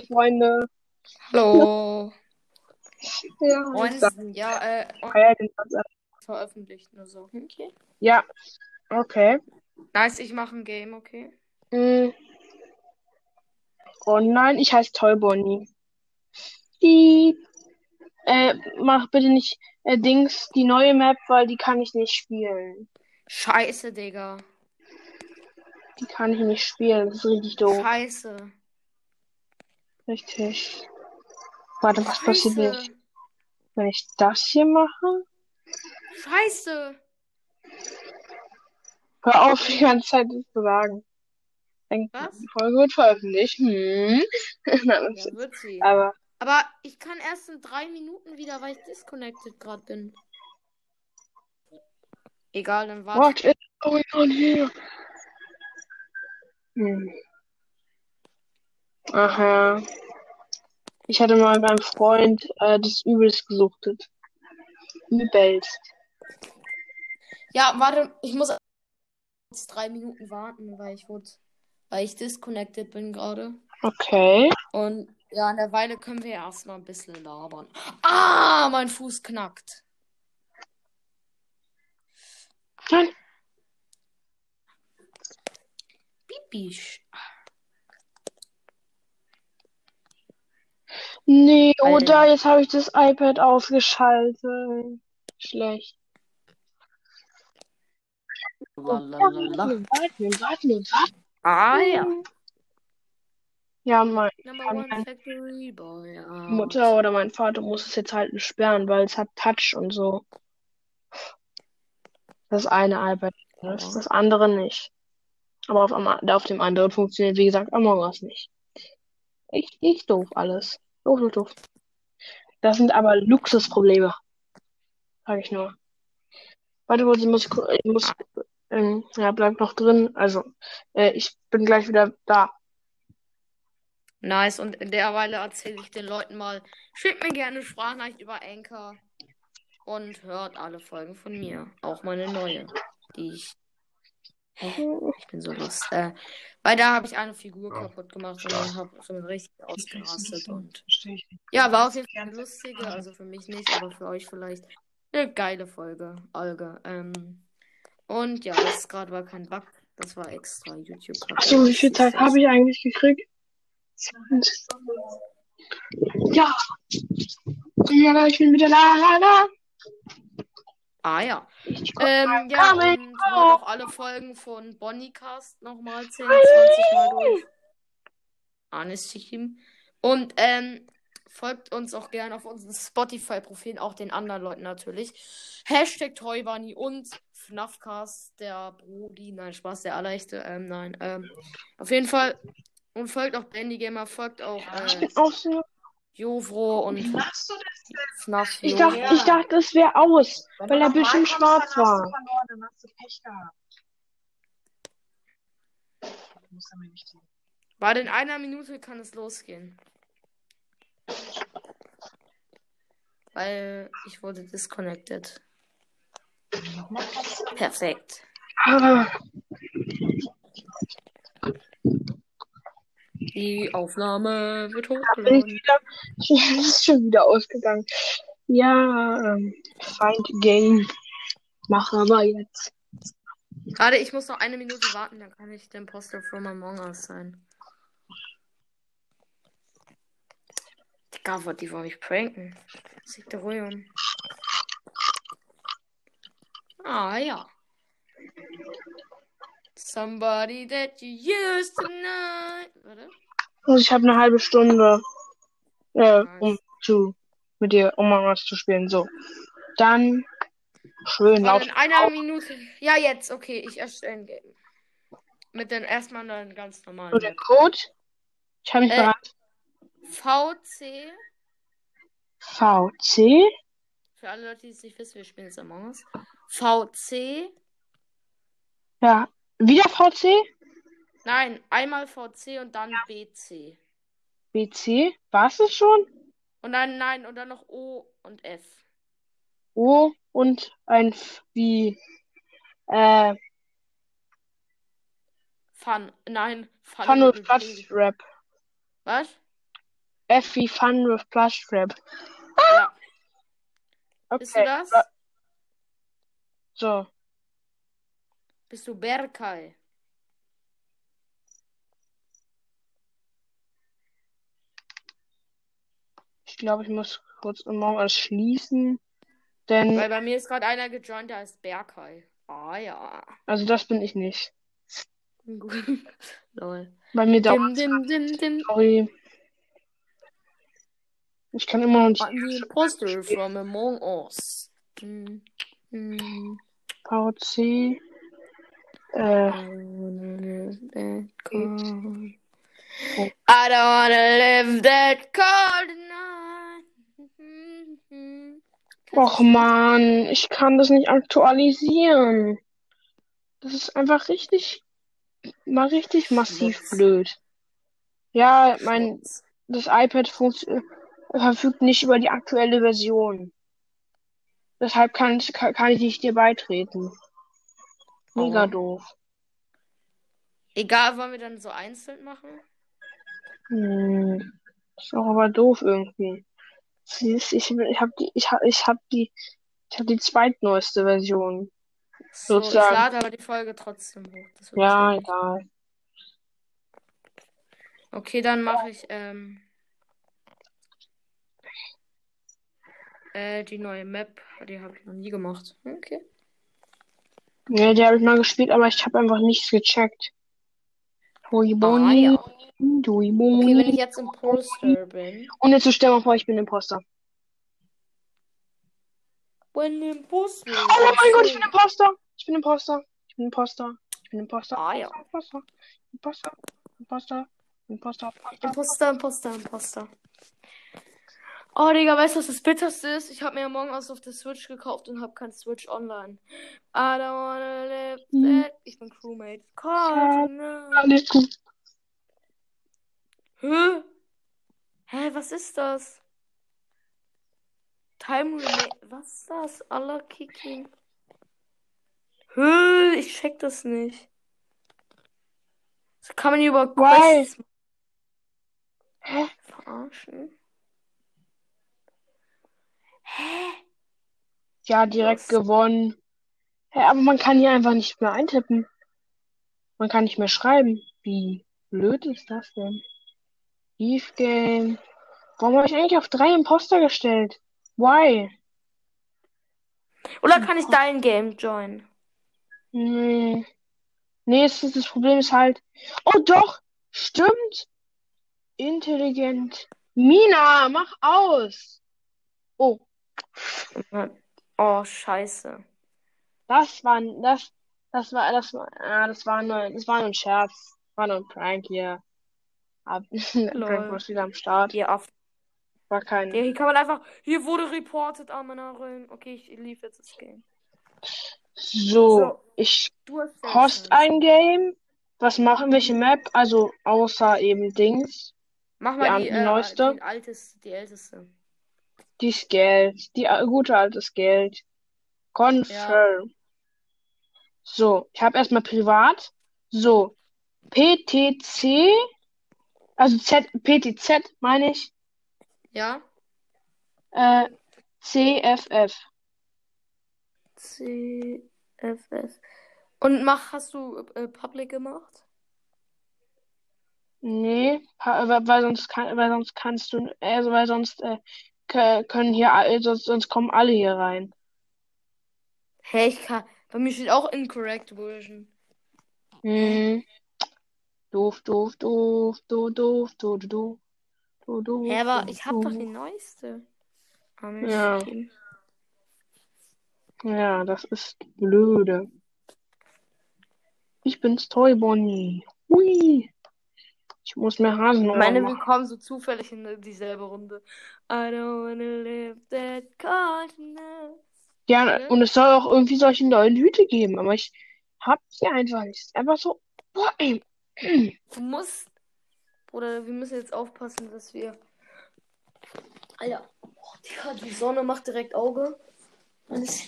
Freunde. Hallo. Ja, Und, sag, ja, äh, ab. veröffentlicht nur so. Okay. ja. okay. Nice, ich mache ein Game, okay? Mm. Oh nein, ich heiße Toy Bonnie. Die, äh, mach bitte nicht, äh, Dings, die neue Map, weil die kann ich nicht spielen. Scheiße, Digga. Die kann ich nicht spielen. Das ist richtig doof. Scheiße. Richtig. Warte, was passiert, wenn ich, Scheiße. wenn ich das hier mache? Scheiße. Hör auf, die ganze Zeit das zu sagen. Denk, Was? Die Folge wird veröffentlicht. Hm. Nein, Ja, wird sie. aber Aber ich kann erst in drei Minuten wieder, weil ich disconnected gerade bin. Egal, dann warte. what is going on here? Hm. Ach ja. Ich hatte mal beim Freund äh, das übelst gesuchtet. Übelst. Ja, warte, ich muss jetzt drei Minuten warten, weil ich wurde, weil ich disconnected bin gerade. Okay. Und ja, in der Weile können wir erstmal ein bisschen labern. Ah, mein Fuß knackt. Nein. Pipisch. Nee, oder jetzt habe ich das iPad ausgeschaltet. Schlecht. Lalalala. Warten, warten, warten. Ah ja. Ja, meine Number Kann one ein- factory boy. out. Mutter oder mein Vater muss es jetzt halt sperren, weil es hat Touch und so. Das eine iPad, das, das andere nicht. Aber auf, auf dem anderen funktioniert, wie gesagt, Among Us nicht. Ich, ich doof alles. Doof, doof, doof. Das sind aber Luxusprobleme. Sag ich nur. Warte kurz, ich muss, ich muss, ähm, ja, bleib noch drin. Also, äh, ich bin gleich wieder da. Nice. Und in der Weile erzähle ich den Leuten mal. Schickt mir gerne Sprachnachricht über Anchor. Und hört alle Folgen von mir. Auch meine neue. Die ich. Hä? Ich bin so lost. Äh, weil da habe ich eine Figur kaputt gemacht und dann habe ich richtig ausgerastet. Und ja, war auf jeden Fall eine lustige. Also für mich nicht, aber für euch vielleicht. Eine geile Folge. Alge. Ähm, und ja, das gerade war kein Bug. Das war extra YouTube. Achso, wie viel Zeit habe ich eigentlich gekriegt? Ja. Ja, ich bin wieder da, da, da. Ah ja. Ich Ähm, ja, und Coming hört auch alle Folgen von Bonnycast nochmal 10, 20 Mal durch. Anistim. Und ähm, folgt uns auch gerne auf unseren Spotify-Profilen, auch den anderen Leuten natürlich. Hashtag Toybunny und FNAFcast, der Brody, nein, Spaß, der Allerlechte, ähm, nein, ähm, auf jeden Fall. Und folgt auch Bandy Gamer, folgt auch Ich äh, bin auch so. Jovro und FNAF. Ich dachte, Jovro. ich dachte, es wäre aus, Wenn weil du Bildschirm reinkommst, schwarz dann hast war. du verloren, dann hast du Pech gehabt. Du. Warte, in einer Minute kann es losgehen. Weil ich wurde disconnected. Du- Perfekt. Ah, Die Aufnahme wird hochgeladen. wieder. Es ist schon wieder ausgegangen. Ja, ähm, Find Game. Mach aber jetzt. Warte, ich muss noch eine Minute warten, dann kann ich der Imposter from Among Us sein. Digga, wollte die wollen mich pranken. Sieht der ruhig um. Ah, ja. Somebody that you used to know. Warte. Also ich habe eine halbe Stunde, äh, Nice. um zu mit dir um mal was zu spielen. So. Dann schön laut. Warte, in einer Minute. Ja, jetzt, okay, ich erstelle ein Game. Mit den erstmal dann ganz normalen. der Code. Ich habe mich Äh. bereit. VC. VC. Für alle Leute, die es nicht wissen, wir spielen jetzt Among Us. VC. Ja. Wieder VC? Nein, einmal VC und dann BC. BC. War es schon? Und dann, nein, und dann noch O und F. O und ein F wie, äh, Fun. Nein, Fun. Fun Quatsch Pig. Rap. Was? F wie Fun with Plush Trap. Ja. Bist du Okay. das? So. Bist du Berkay? Ich glaube, ich muss kurz morgen alles schließen. Denn, Weil bei mir ist gerade einer gejoint, der heißt Berkay. Ah ja. also das bin ich nicht. Lol. Bei mir dauert. Sorry. Ich kann immer noch nicht. The imposter from Among Us. Hm. Hm. VC. Äh, I don't wanna live that cold. I don't wanna live that cold night. och man, ich kann das nicht aktualisieren. Das ist einfach richtig, mal richtig massiv Schmutz. blöd. Ja, mein, das iPad äh, verfügt nicht über die aktuelle Version. Deshalb kann ich, kann, kann ich nicht dir beitreten. Mega Oh. doof. Egal, wollen wir dann so einzeln machen? Hm. Ist auch aber doof irgendwie. Siehst, ich, ich habe die, ich hab, ich hab die, ich hab die zweitneueste Version. So, ich Sozusagen. lade aber die Folge trotzdem hoch. Ja, egal. Okay, dann mache ich ähm, äh, die neue Map. Die habe ich noch nie gemacht. Okay. Ja, die habe ich mal gespielt, aber ich habe einfach nichts gecheckt. Hui Ah, ja. Dui Okay, wenn ich jetzt Imposter bin. Und jetzt stell mal vor, ich bin Imposter. When Imposter. Oh mein Gott, ich bin Imposter. Ich bin Imposter. Ich bin Imposter. Ich bin Imposter. Ah, ja. Imposter. Imposter. Imposter. Imposter. Imposter. Imposter, Imposter, Imposter. Oh, Digga, weißt du, was das Bitterste ist? Ich habe mir morgen aus auf der Switch gekauft und habe kein Switch online. I don't wanna live Hm. that. Ich bin Crewmate. Call. Alles gut. Hä? Hä, was ist das? Time Relay. Was ist das? Allah Kicking. Hä? Ich check das nicht. So kann man über Why? Quests Hä? verarschen. Hä? Ja, direkt Was? gewonnen. Hä, aber man kann hier einfach nicht mehr eintippen. Man kann nicht mehr schreiben. Wie blöd ist das denn? Eve Game. Warum habe ich eigentlich auf drei Imposter gestellt? Why? Oder kann ich dein Game joinen? Nee. Nee, es ist, das Problem ist halt. Oh doch! Stimmt! Intelligent. Mina, mach aus! Oh, Oh, scheiße. das war das das war das war ah, das war nur das war nur ein Scherz. War nur ein Prank hier. Ab, Prank war wieder am Start. Geh auf. War kein. Hier kann man einfach. Hier wurde reported, Amenarin. Okay, ich lief jetzt das Game. So, So. ich host ein Game. Was machen welche Map? Also außer eben Dings. Mach mal Die die, äh, neueste? die altes, die älteste. Die ist Geld. Die äh, gute altes Geld. Confirm. So, ich habe erstmal privat. So, PTC, also Z, PTZ meine ich, Ja? äh, CFF. CFF. Und mach, hast du äh, Public gemacht? Nee, weil sonst kann, weil sonst kannst du, also weil sonst äh, können hier, sonst, sonst kommen alle hier rein. Hä, hey, ich kann. Bei mir steht auch incorrect version. Mhm. Doof, doof, doof, doof, doof, doof, doof. doof, doof Hä, aber doof, ich hab doch die neueste. Ah, ja. Gegeben. Ja, das ist blöde. Ich bin's, Toy Bonnie. Hui. Ich muss mir Hasenohren Meine, wir machen. kommen so zufällig in dieselbe Runde. I don't wanna live that cold night. Ja, und es soll auch irgendwie solche neuen Hüte geben, aber ich hab die einfach nicht. Ist Einfach so, boah, ey. Du musst. Bruder, wir müssen jetzt aufpassen, dass wir. Alter. Oh, die Sonne macht direkt Auge. Alles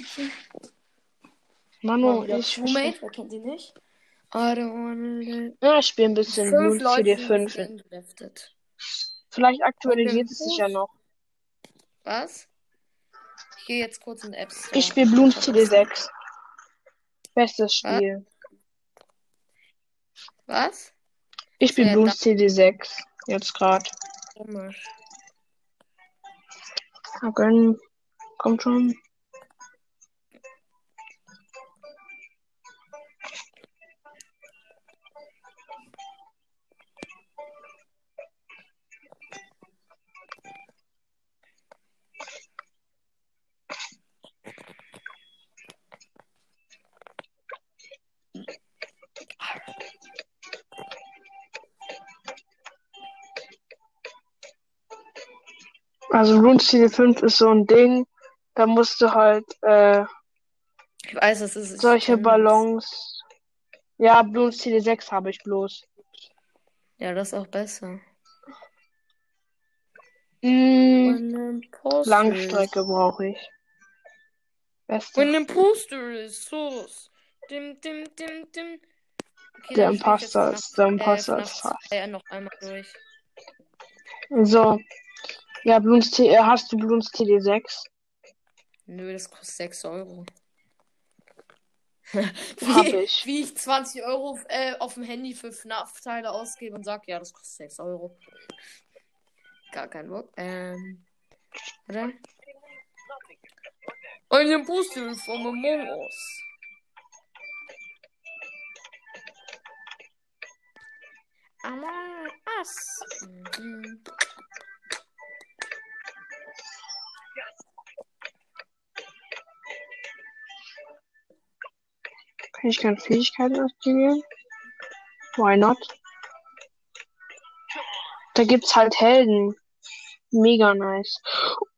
Manu, wieder ich Crewmate, wer kennt die nicht? I don't wanna. Ja, ich spiele ein bisschen Fünf Blue Leute CD sind 5. eingedraftet. Vielleicht aktualisiert es sich ja noch. Was? Ich gehe jetzt kurz in den App Store. Ich spiele Bloons TD6. Bestes Spiel. Was? Ich spiele Bloons TD6. Jetzt gerade. Komisch. Okay. Kommt schon. Also Bloons TD5 ist so ein Ding. Da musst du halt äh, Ich weiß, es ist. solche. Ballons. Ja, Bloons TD6 habe ich bloß. Ja, das ist auch besser. Mm, Langstrecke. Brauche ich. Beste. When Imposter is Sus. Dim, dim, dim, dim. Okay, Der Imposter ist- der Imposter äh, ist fast. 2 noch einmal durch. So. Ja, Bloons T äh, hast du Bloons TD6? Nö, das kostet 6 Euro. Wie, ich. wie ich 20 Euro äh, auf dem Handy für FNAF-Teile ausgebe und sag, ja, das kostet 6 Euro. Gar kein Bock. Ähm. Oder? Ein Imposter from Among Us. Among Us. Mhm. Kann ich keine Fähigkeiten aktivieren? Why not? Da gibt's halt Helden. Mega nice.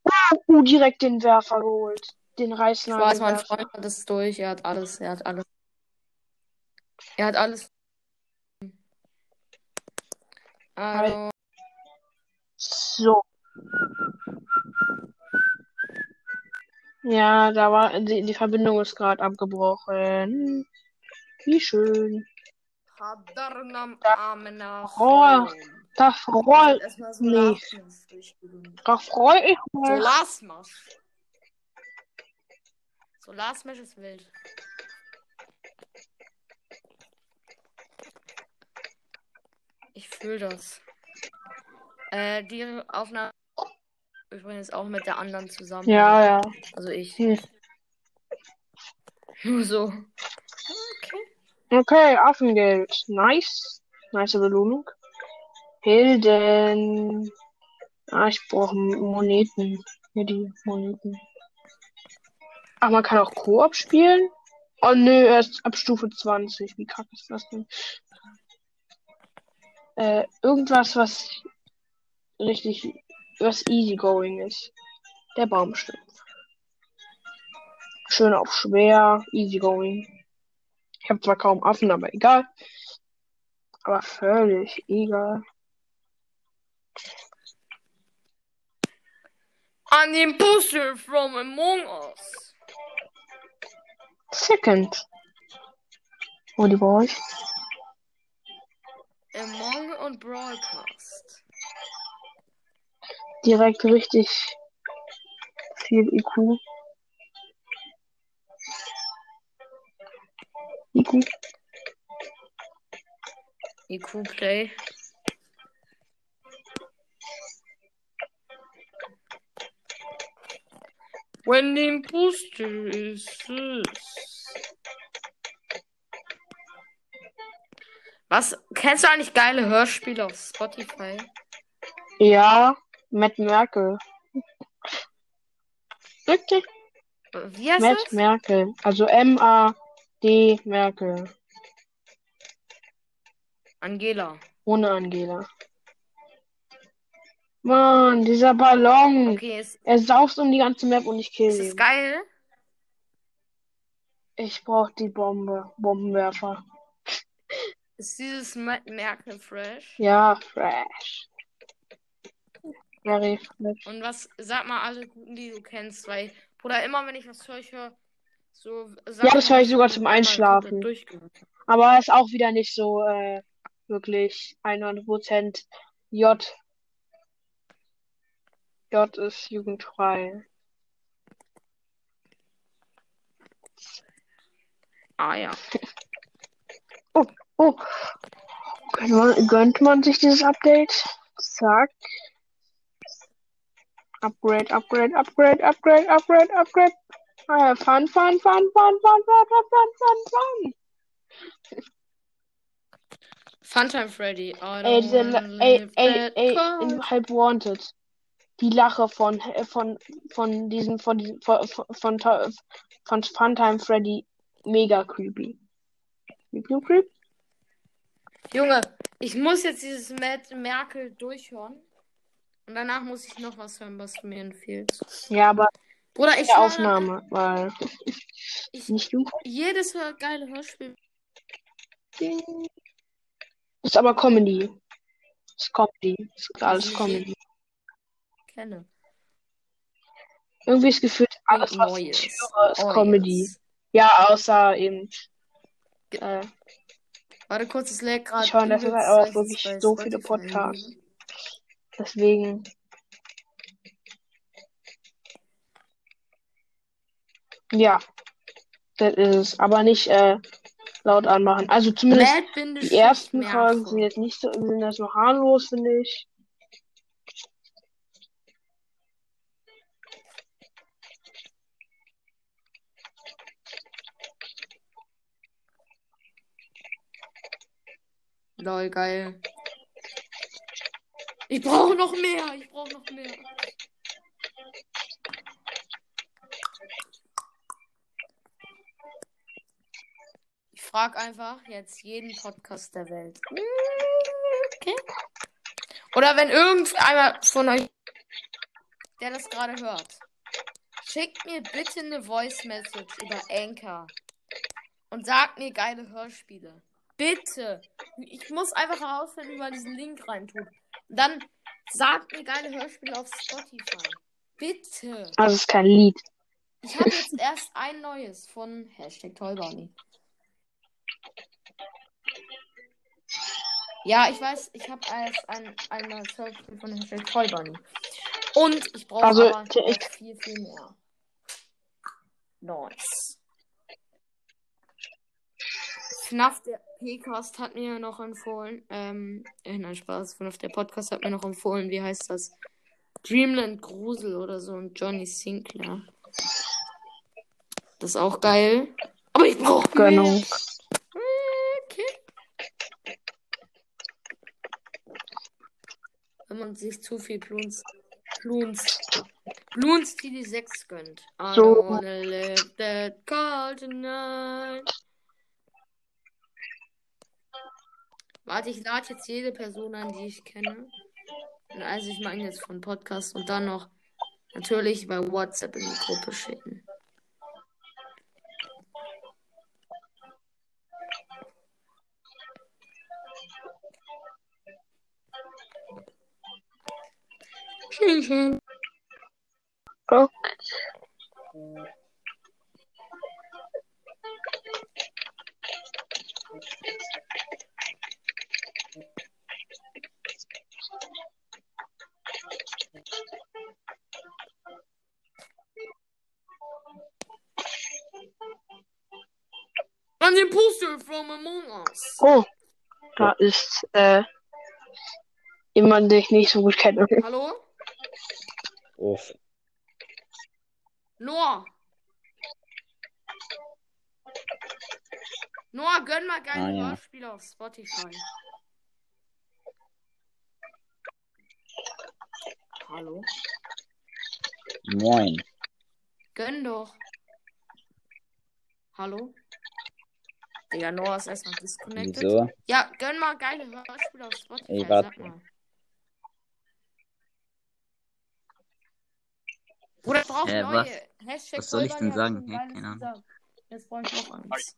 Uh, uh, direkt den Werfer geholt. Den Ich weiß, mein. Freund hat es durch. Er hat alles. Er hat alles. Er hat alles. Also, So. Ja, da war die, die Verbindung ist gerade abgebrochen. Wie schön. Hadernam Da- Amena Oh, Da freue so mich. Da freu ich mich. Solarsmash. Solarsmash ist wild. Ich fühle das. Äh, die Aufnahme übrigens auch mit der anderen zusammen. Ja, ja. Also ich. Hm. Nur so. Okay. Okay, Affengeld. Nice. Nice Belohnung. Helden. Ah, ich brauche Moneten. Hier die Moneten. Ach, man kann auch Koop spielen? Oh nö, erst ab Stufe 20. Wie kacke ist das denn? Äh, irgendwas, was richtig, was easygoing ist. Der Baumstumpf. Schön auf schwer, easygoing. Ich habe zwar kaum Affen, aber egal. Aber völlig egal. An den Booster from Among Us. Second. Wo die brauche ich? Among und Broadcast. Direkt richtig viel IQ. IQ. IQ Play. When the imposter is sus. Was? Kennst du eigentlich geile Hörspiele auf Spotify? Ja, Matt Merkel. Okay. Wie heißt Matt das? Merkel. Also M-A-D Merkel. Angela. Ohne Angela. Mann, dieser Ballon. Okay, ist, Er saust um die ganze Map und ich kill ist ihn. geil? Ich brauch die Bombe. Bombenwerfer. Ist dieses Matt Merkel fresh? Ja, fresh. Und was, sag mal alle guten, die du kennst, weil, Bruder, immer wenn ich was höre, ich höre so Ja, das höre ich sogar zum Einschlafen. Aber ist auch wieder nicht so äh, wirklich 100% J. J ist jugendfrei. Ah ja. Oh, gönnt man, gönnt man sich dieses Update? Zack. Upgrade, Upgrade, Upgrade, Upgrade, Upgrade, Upgrade. Ja, fun, fun, fun, fun, fun, fun, fun, fun, fun, fun. Funtime Freddy. I Ey, diese, ey, ey, ey, Halb Wanted. Die Lache von, äh, von, von diesem, von diesem, von, von, von, von Funtime Freddy. Mega creepy. Creep, creep, creep. Junge, ich muss jetzt dieses Matt Merkel durchhören. Und danach muss ich noch was hören, was du mir empfiehlst. Ja, aber Bruder, ich höre Aufnahme, weil Ich- nicht du. jedes geile Hörspiel. Ist aber Comedy. Ist Comedy. Ist alles Comedy. kenne. Irgendwie ist gefühlt alles, was ich Neues. höre, ist Neues. Comedy. Ja, außer eben. Äh, Warte kurz, es lädt gerade. Ich höre übelst, Zeit auch ich wirklich so viele Podcasts. Deswegen. Ja, das ist es. Aber nicht äh, laut anmachen. Also zumindest die ersten Folgen sind jetzt nicht so, sind das noch harmlos, finde ich. Lol, geil. Ich brauche noch mehr. Ich brauche noch mehr. Ich frage einfach jetzt jeden Podcast der Welt. Okay. Oder wenn irgendeiner von euch, der das gerade hört, schickt mir bitte eine Voice Message über Anchor und sagt mir geile Hörspiele. Bitte. Ich muss einfach herausfinden, wie man diesen Link reintut. Dann sagt mir geile Hörspiele auf Spotify. Bitte. Also es ist kein Lied. Ich habe jetzt erst ein neues von Hashtag Tollbunny. Ja, ich weiß, ich habe erst ein, einmal Hörspiel von Hashtag Tollbunny. Und ich brauche Also, aber ich- noch viel, viel mehr. Nice. FNAF, der P-Cast hat mir noch empfohlen, ähm, äh, nein, Spaß, der Podcast hat mir noch empfohlen, wie heißt das? Dreamland Grusel oder so und Johnny Sinclair. Das ist auch geil. Aber ich brauche Gönnung. Okay. Wenn man sich zu viel Bloons, Bloons, Bloons die die 6 gönnt. I So. wanna live that cold tonight. Warte, ich lade jetzt jede Person ein, die ich kenne. Also ich meine jetzt von Podcast und dann noch natürlich bei WhatsApp in die Gruppe schicken. Schön, Among Us. Oh, da ist äh, jemand, den ich nicht so gut kenne. Hallo? Uff. Noah. Noah, gönn mal geile Ah, ja. Hörspiele auf Spotify. Hallo? Moin. Gönn doch. Hallo? Digga, Noah ist erstmal disconnected. Wieso? Ja, gönn mal geile Hörspiele auf Spotify, Ey, sag warte. mal. Bruder, ich brauch Äh, neue. was- Hashtag was soll ich denn sagen? schon keine gesagt. Jetzt brauche ich noch eins.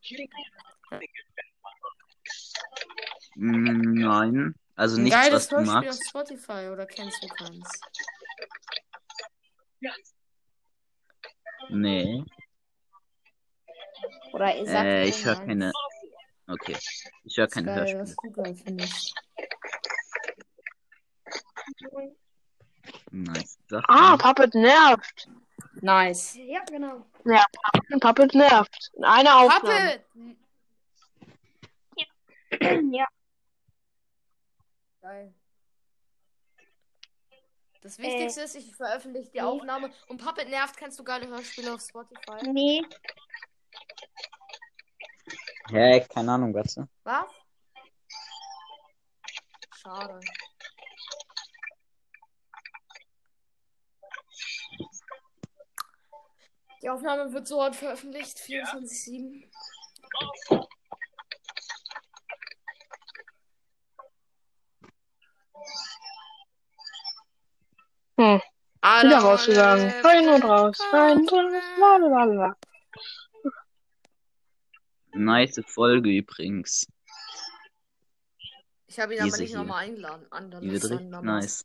Mm, Nein. Also nichts, geiles was du Hörspiel auf magst. Spotify oder kennst du keins? Nee. Oder ich sag Äh, ich höre keine. Okay. Ich höre keine Hörspiele. Nice. Ah. Puppet nervt. Nice. Ja, genau. Puppet nervt. Eine Aufnahme. Puppet! Ja. Geil. Das Wichtigste ist, ich veröffentliche die Aufnahme. Und Puppet nervt, kennst du geile Hörspiele auf Spotify? Nee. Hä, keine Ahnung, was? Was? Schade. Die Aufnahme wird so heute veröffentlicht, 24-7. Hm. Wieder rausgegangen. Rein und raus. Rein und raus. Lalalala. Nice Folge übrigens. Ich habe ihn aber Diese nicht hier. nochmal eingeladen. Die wird richtig nice.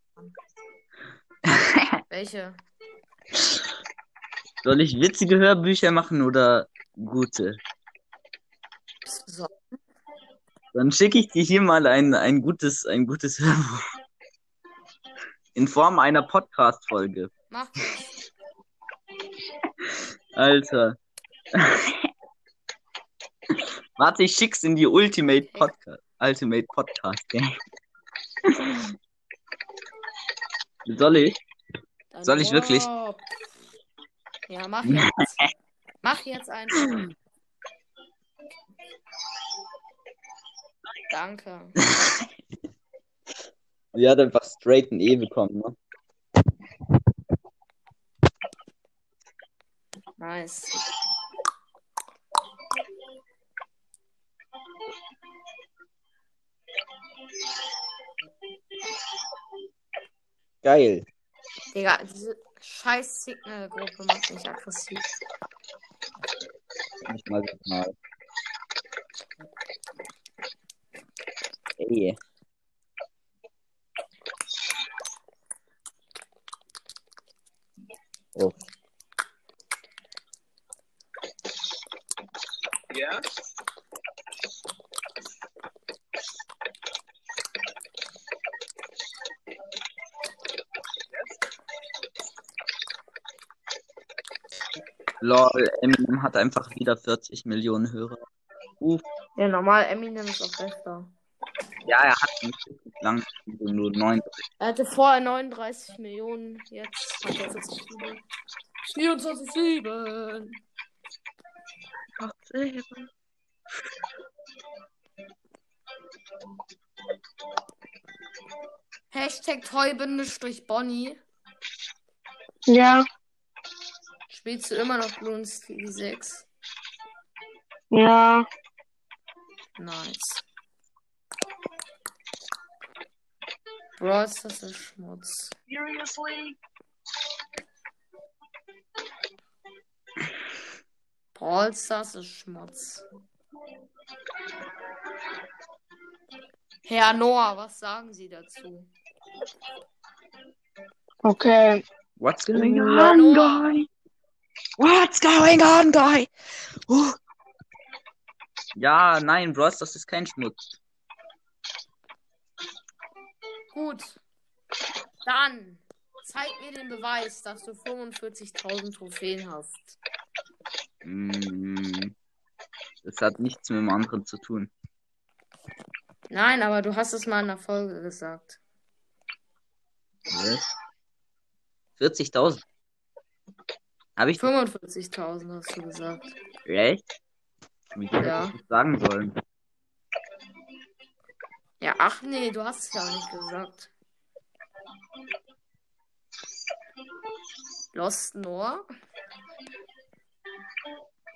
Welche? Soll ich witzige Hörbücher machen oder gute? So. Dann schicke ich dir hier mal ein, ein gutes, ein gutes Hörbuch. In Form einer Podcast-Folge. Mach. Alter. Warte, ich schick's in die Ultimate Podcast. Ultimate Podcast, Gang. Soll ich? Dein Soll ich wirklich? Rob. Ja, mach jetzt. mach jetzt einfach. Danke. Die hat einfach straight ein E bekommen, ne? Nice. Geil. Digga, diese scheiß Signal-Gruppe macht mich aggressiv. Nicht mal so mal. Ey. Oh. Lol, Eminem hat einfach wieder 40 Millionen Hörer. Uff. Ja, normal, Eminem ist auch bester. Ja, er hat nicht lang, nur 9. Er hatte vorher 39 Millionen, jetzt hat er 40 Millionen. 24,7. Hashtag Toy-Bonnie. Ja, Spielst du immer noch Bloons TV 6? ja. Nice. Bros, das ist Schmutz. Seriously? Brawl Stars ist Schmutz. Herr Noah, was sagen Sie dazu? Okay. What's going on, Noah. What's going on, guy? Uh. Ja, nein, Bros, das ist kein Schmutz. Gut. Dann zeig mir den Beweis, dass du 45.000 Trophäen hast. Mm, Das hat nichts mit dem anderen zu tun. Nein, aber du hast es mal in der Folge gesagt. Was? 40.000. Habe ich 45.000 hast du gesagt. recht? Wie hätte Ja. ich das sagen sollen? Ja, ach nee, du hast es ja auch nicht gesagt. Lost Noah?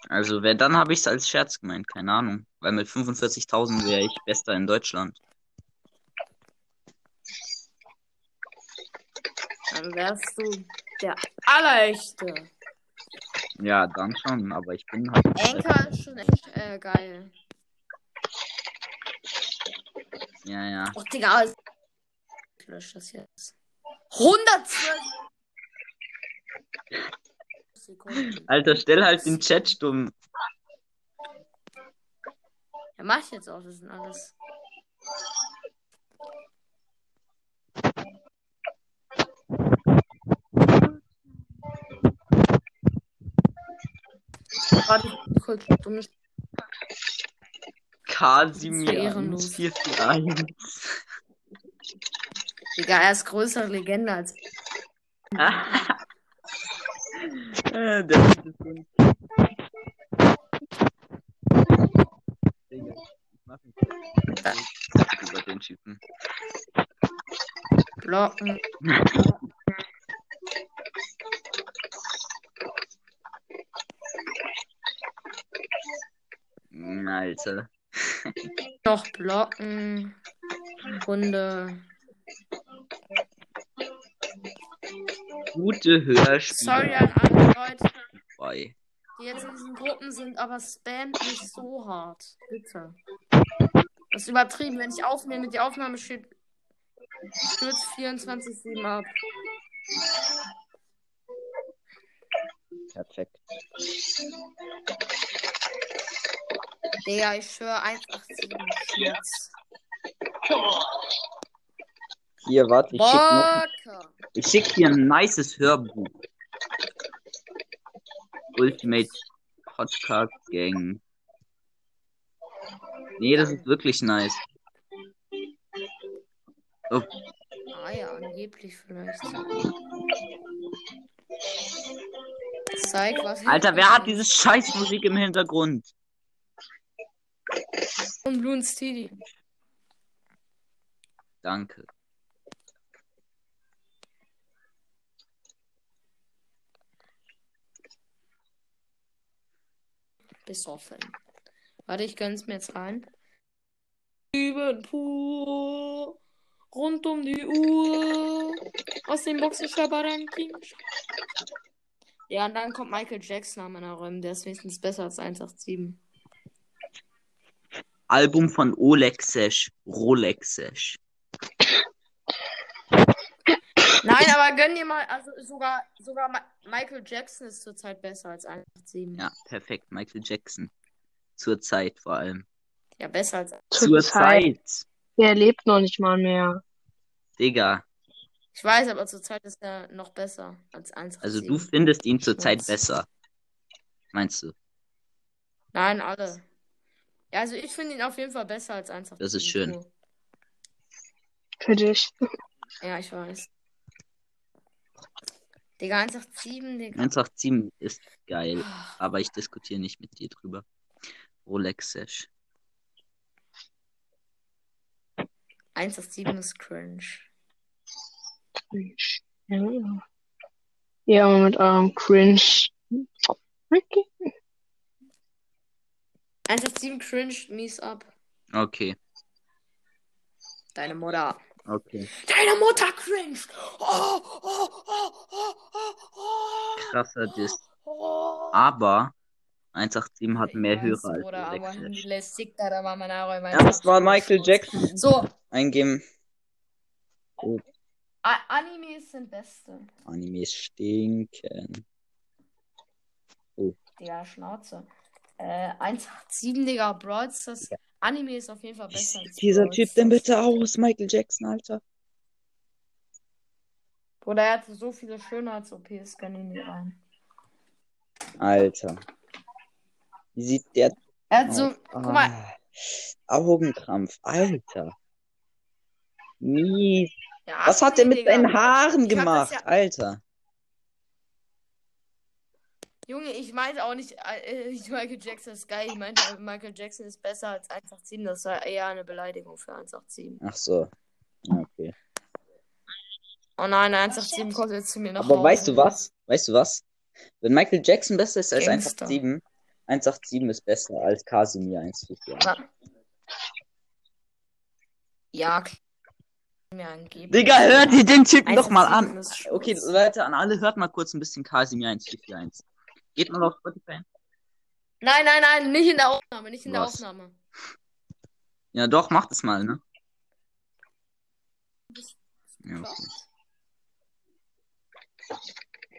Also, wenn, dann habe ich es als Scherz gemeint, keine Ahnung. Weil mit 45.000 wäre ich Bester in Deutschland. Dann wärst du der Allerechte. Ja, dann schon, aber ich bin halt. Anker ist schon echt äh, geil. Ja, ja. Oh, Digga. Ich lösche das jetzt. 112 Sekunden. Alter, stell halt den Chat stumm. Ja, mach ich jetzt auch. Das sind alles. Warte, kurz, dummes Kasimir ehrenlos. 441. Digga, er ist größere Legende als. Äh, Der ist ein- Digga, ich mach mich über den Typen. Blocken. Alter. Noch blocken. Runde. Gute Hörspiele. Sorry an alle Leute, Bei. die jetzt in diesen Gruppen sind, aber spam nicht so hart. Bitte. Das ist übertrieben. Wenn ich aufnehme, die Aufnahme steht. Stürzt 24-7 ab. Perfekt. Digga, ich schwöre 187 Schmutz. Hier, warte, ich schick, noch, ich schick dir ein nices Hörbuch. Ultimate Podcast Gang. Nee, das ist wirklich nice. Oh, Ah ja, angeblich vielleicht. Zeig, was. Alter, wer hat diese scheiß Musik im Hintergrund? Und Blue Steedy. Danke. Besoffen. Warte, ich gönn's mir jetzt rein. Üben pur. Rund um die Uhr. Aus dem Boxenschabber-Ranking. Ja, und dann kommt Michael Jackson an meiner Räumen. Der ist wenigstens besser als 187. Album von Olexesh. Rolexesh. Nein, aber gönn dir mal, also sogar, sogar Ma Michael Jackson ist zurzeit besser als 187. Ja, perfekt. Michael Jackson. Zur Zeit vor allem. Ja, besser als. Zur Zeit. Der lebt noch nicht mal mehr. Digga. Ich weiß, aber zurzeit ist er noch besser als 187. Also du findest ihn zur Zeit Schmutz. besser. Meinst du? Nein, alle. Ja, also ich finde ihn auf jeden Fall besser als 187. Das ist schön. Für dich. Ja, ich weiß. Digga, 187, Digga. 187 ist geil, aber ich diskutiere nicht mit dir drüber. Rolexesh. 187 ist cringe. Ja, ja aber mit eurem Cringe. Okay. 187 cringe mies ab. Okay, Deine Mutter. okay. Deine Mutter cringe. Oh, oh, oh, oh, oh, oh. Krasser Diss. Oh. Aber 187 hat mehr weiß, Hörer als Bruder, aber war Michael Jackson. So, Eingeben. A Animes sind beste. Animes stinken. Digga, Schnauze. Äh, 187, Digga, Brawl das Anime ist auf jeden Fall Wie besser. als sieht dieser Typ denn bitte aus? Michael Jackson, Alter. Bruder, er hatte so viele Schönheits-OPs, kann ich nicht rein. Alter. Wie sieht der Er hat so, guck mal, Ah, Augenkrampf, Alter. Mies. ja, Was hat er mit seinen Haaren gemacht, ja- Alter? Junge, ich meinte auch nicht, äh, Michael Jackson ist geil. Ich meinte, Michael Jackson ist besser als 187. Das war eher eine Beleidigung für 187. Ach so. Okay. Oh nein, 187 kommt jetzt zu mir nach Aber Hause. weißt du was? Weißt du was? Wenn Michael Jackson besser ist als Gangster. 187, 187 ist besser als Casimir 144. Wa- Ja, klar. mir angeben. Digga, hört ihr den Typen doch mal 187 an. Okay, Leute, an alle hört mal kurz ein bisschen Casimir 141. Geht mal auf Spotify. Nein, nein, nein, nicht in der Aufnahme, nicht in der Was? Aufnahme. Ja, doch, macht es mal, ne? Ja, okay.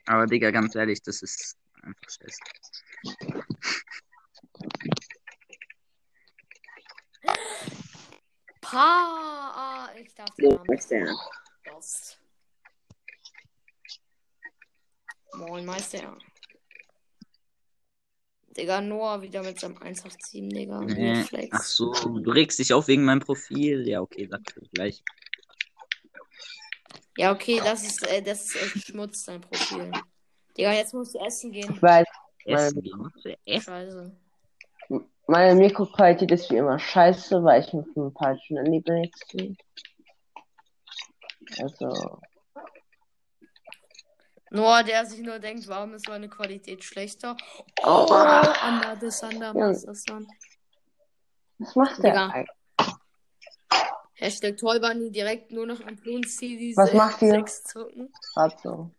Aber Digga, ganz ehrlich, das ist einfach scheiße. Pa, ich darf den Namen sagen. Lost. Moin, Meister. Digga, Noah wieder mit seinem 187, Digga. Nee. Flex. Ach so, du regst dich auf wegen meinem Profil. Ja, okay, du gleich. Ja, okay, das ist, äh, das ist echt Schmutz, dein Profil. Digga, jetzt musst du essen gehen. Ich weiß, Essen gehen. Für Essen? Scheiße. meine Mikroqualität ist wie immer scheiße, weil ich mit dem falschen Handy benutze. Also, Noah, der sich nur denkt, warum ist meine Qualität schlechter? Oh. Oh, das Anda, Ja. was ist das dann? was macht der eigentlich? Hashtag Tollbunny direkt nur noch am Bloons CDs. Was macht ihr? Sechs zucken. Grad so.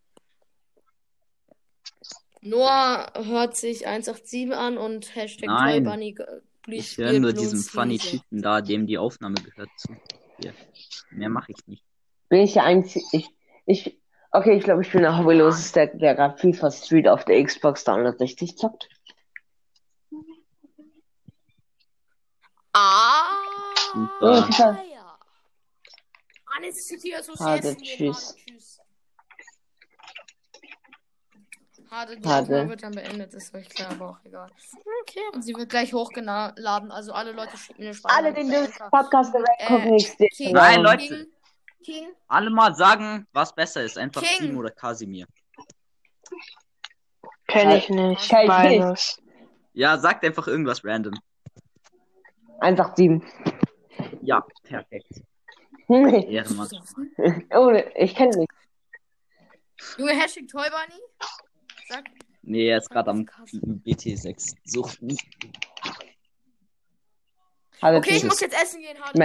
Noah hört sich 187 an und Hashtag Nein. Tollbunny äh, Ich höre nur diesem funny Typen da, dem die Aufnahme gehört zu. Hier. Mehr mache ich nicht. Bin ich der Einzige, ich, ich, okay, ich glaube, ich bin der Hobbyloseste, der, der gerade FIFA Street auf der Xbox 360 zockt. Ah! Ja, Super. FIFA, ja. Alles City Hade, Association. tschüss. Hade, tschüss. Hade, die Hade. Aufnahme wird dann beendet, ist euch klar, aber auch egal. Okay, und sie wird gleich hochgeladen, also alle Leute schicken mir eine Sprache. alle, die den Podcast direkt Äh, gucken, ich sehe King, Nein, Leute. King, Alle mal sagen, was besser ist. Einfach King. Team oder Kasimir. Kenn ich nicht. Kenn ich Beides. Ja, sagt einfach irgendwas random. 187. Ja, perfekt. Ohne, Ehrenmann. ich kenne nicht. Junge, Hashtag Toybunny. Sag, Nee, er ist gerade am BT6 suchten. Okay, ich muss jetzt essen gehen, Hade.